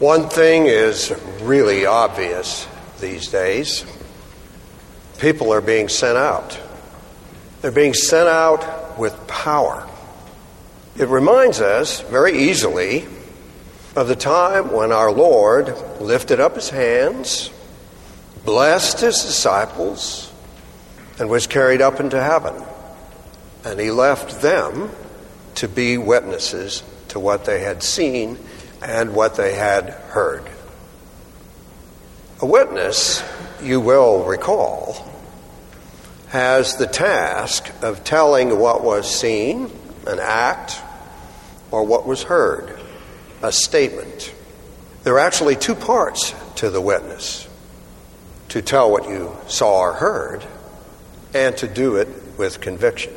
One thing is really obvious these days people are being sent out. They're being sent out with power. It reminds us very easily of the time when our Lord lifted up his hands, blessed his disciples, and was carried up into heaven. And he left them to be witnesses to what they had seen and what they had heard. A witness, you will recall, has the task of telling what was seen, an act, or what was heard, a statement. There are actually two parts to the witness to tell what you saw or heard, and to do it with conviction.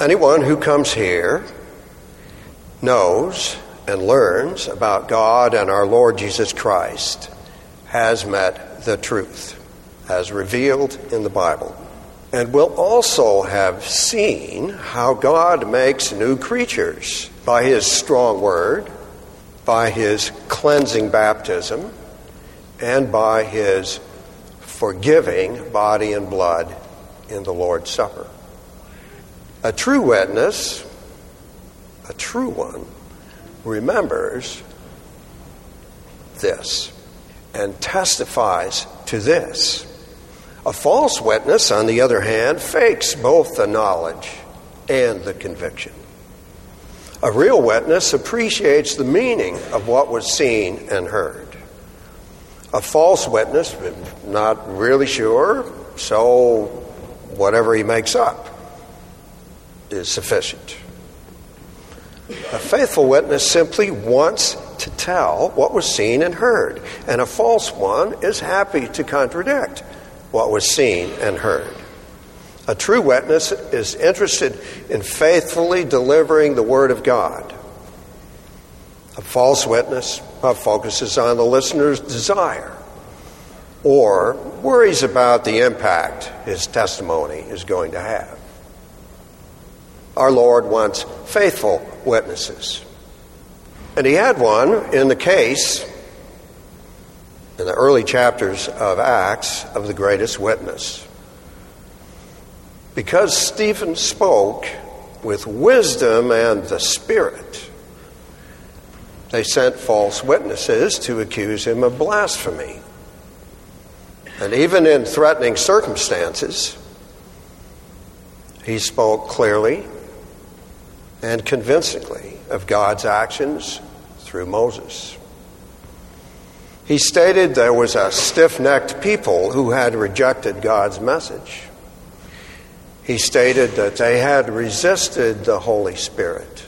Anyone who comes here knows and learns about God and our Lord Jesus Christ has met the truth as revealed in the Bible and will also have seen how God makes new creatures by his strong word, by his cleansing baptism, and by his forgiving body and blood in the Lord's Supper. A true witness, a true one, remembers this and testifies to this. A false witness, on the other hand, fakes both the knowledge and the conviction. A real witness appreciates the meaning of what was seen and heard. A false witness, not really sure, so whatever he makes up is sufficient. A faithful witness simply wants to tell what was seen and heard, and a false one is happy to contradict what was seen and heard. A true witness is interested in faithfully delivering the Word of God. A false witness focuses on the listener's desire or worries about the impact his testimony is going to have. Our Lord wants faithful witnesses. And he had one in the case, in the early chapters of Acts, of the greatest witness. Because Stephen spoke with wisdom and the Spirit, they sent false witnesses to accuse him of blasphemy. And even in threatening circumstances, he spoke clearly and convincingly of God's actions through Moses. He stated there was a stiff necked people who had rejected God's message. He stated that they had resisted the Holy Spirit.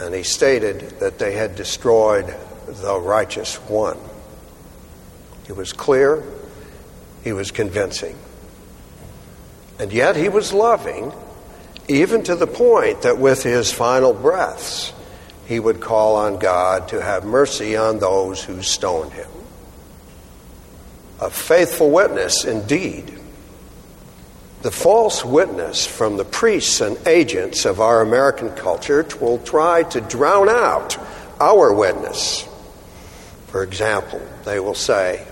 And he stated that they had destroyed the righteous one. He was clear, he was convincing. And yet he was loving even to the point that with his final breaths, he would call on God to have mercy on those who stoned him. A faithful witness indeed. The false witness from the priests and agents of our American culture will try to drown out our witness. For example, they will say,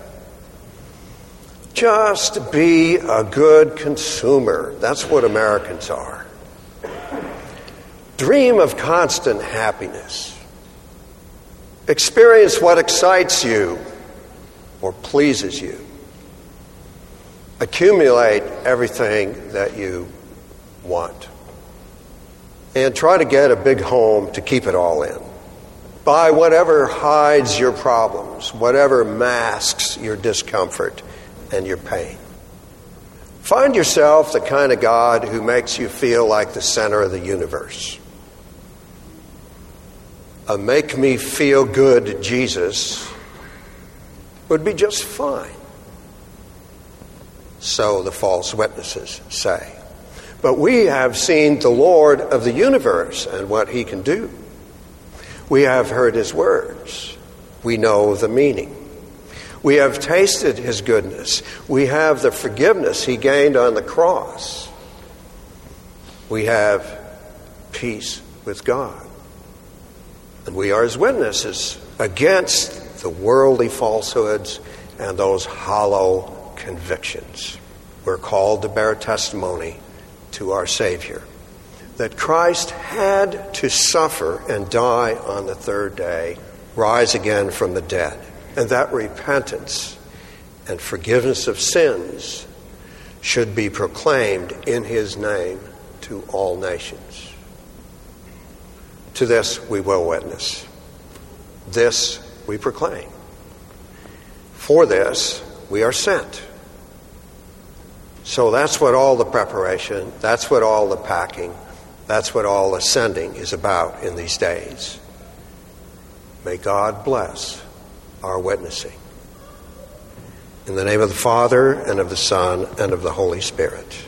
just be a good consumer. That's what Americans are. Dream of constant happiness. Experience what excites you or pleases you. Accumulate everything that you want. And try to get a big home to keep it all in. Buy whatever hides your problems, whatever masks your discomfort and your pain. Find yourself the kind of God who makes you feel like the center of the universe a make me feel good Jesus would be just fine. So the false witnesses say. But we have seen the Lord of the universe and what he can do. We have heard his words. We know the meaning. We have tasted his goodness. We have the forgiveness he gained on the cross. We have peace with God. And we are his witnesses against the worldly falsehoods and those hollow convictions. We're called to bear testimony to our Savior that Christ had to suffer and die on the third day, rise again from the dead, and that repentance and forgiveness of sins should be proclaimed in his name to all nations. To this we will witness. This we proclaim. For this we are sent. So that's what all the preparation, that's what all the packing, that's what all ascending is about in these days. May God bless our witnessing. In the name of the Father, and of the Son, and of the Holy Spirit.